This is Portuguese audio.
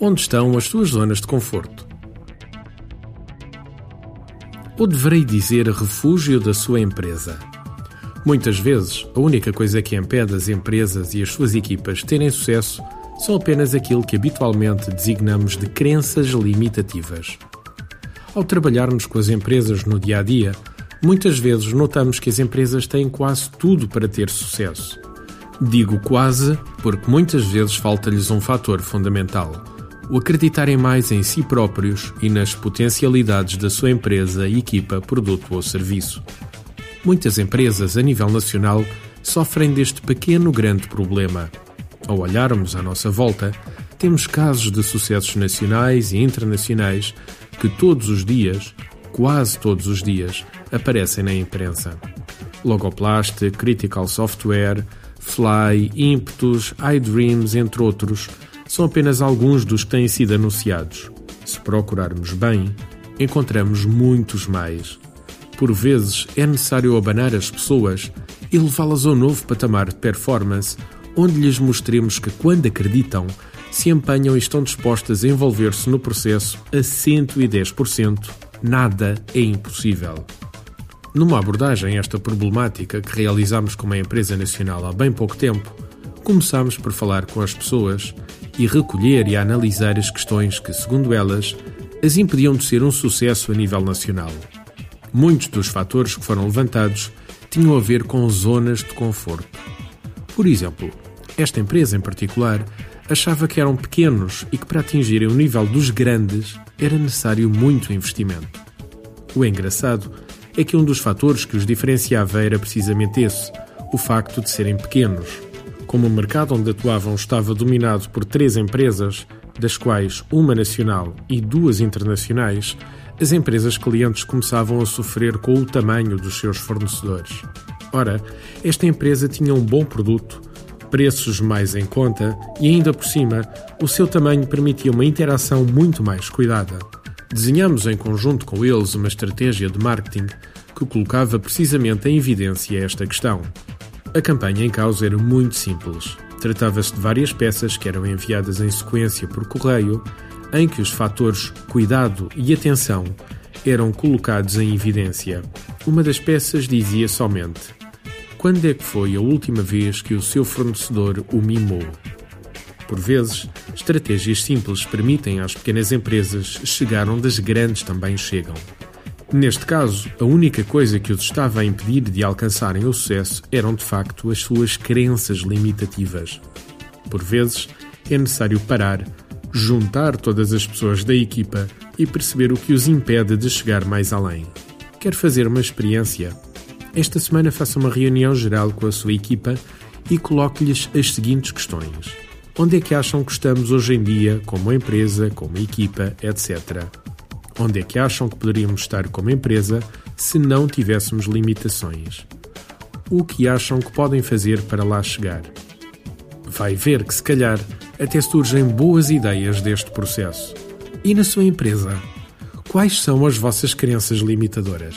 Onde estão as suas zonas de conforto? Ou deverei dizer refúgio da sua empresa? Muitas vezes, a única coisa que impede as empresas e as suas equipas terem sucesso são apenas aquilo que habitualmente designamos de crenças limitativas. Ao trabalharmos com as empresas no dia a dia, muitas vezes notamos que as empresas têm quase tudo para ter sucesso. Digo quase porque muitas vezes falta-lhes um fator fundamental: o acreditarem mais em si próprios e nas potencialidades da sua empresa, equipa, produto ou serviço. Muitas empresas a nível nacional sofrem deste pequeno grande problema ao olharmos à nossa volta, temos casos de sucessos nacionais e internacionais que todos os dias, quase todos os dias, aparecem na imprensa. Logoplast, Critical Software, Fly, Impetus, iDreams, entre outros, são apenas alguns dos que têm sido anunciados. Se procurarmos bem, encontramos muitos mais. Por vezes é necessário abanar as pessoas e levá-las a um novo patamar de performance onde lhes mostremos que, quando acreditam, se empenham e estão dispostas a envolver-se no processo a 110%, nada é impossível. Numa abordagem a esta problemática que realizamos com uma empresa nacional há bem pouco tempo, começamos por falar com as pessoas e recolher e analisar as questões que, segundo elas, as impediam de ser um sucesso a nível nacional. Muitos dos fatores que foram levantados tinham a ver com zonas de conforto. Por exemplo, esta empresa em particular achava que eram pequenos e que para atingirem o nível dos grandes era necessário muito investimento. O engraçado é que um dos fatores que os diferenciava era precisamente esse, o facto de serem pequenos. Como o mercado onde atuavam estava dominado por três empresas, das quais uma nacional e duas internacionais, as empresas clientes começavam a sofrer com o tamanho dos seus fornecedores. Ora, esta empresa tinha um bom produto, preços mais em conta e, ainda por cima, o seu tamanho permitia uma interação muito mais cuidada. Desenhamos em conjunto com eles uma estratégia de marketing que colocava precisamente em evidência esta questão. A campanha em causa era muito simples. Tratava-se de várias peças que eram enviadas em sequência por correio, em que os fatores cuidado e atenção eram colocados em evidência. Uma das peças dizia somente: quando é que foi a última vez que o seu fornecedor o mimou? Por vezes, estratégias simples permitem às pequenas empresas chegar onde as grandes também chegam. Neste caso, a única coisa que os estava a impedir de alcançarem o sucesso eram de facto as suas crenças limitativas. Por vezes, é necessário parar, juntar todas as pessoas da equipa e perceber o que os impede de chegar mais além. Quer fazer uma experiência? Esta semana faça uma reunião geral com a sua equipa e coloque-lhes as seguintes questões. Onde é que acham que estamos hoje em dia, como empresa, como equipa, etc. Onde é que acham que poderíamos estar como empresa se não tivéssemos limitações? O que acham que podem fazer para lá chegar? Vai ver que, se calhar, até surgem boas ideias deste processo. E na sua empresa? Quais são as vossas crenças limitadoras?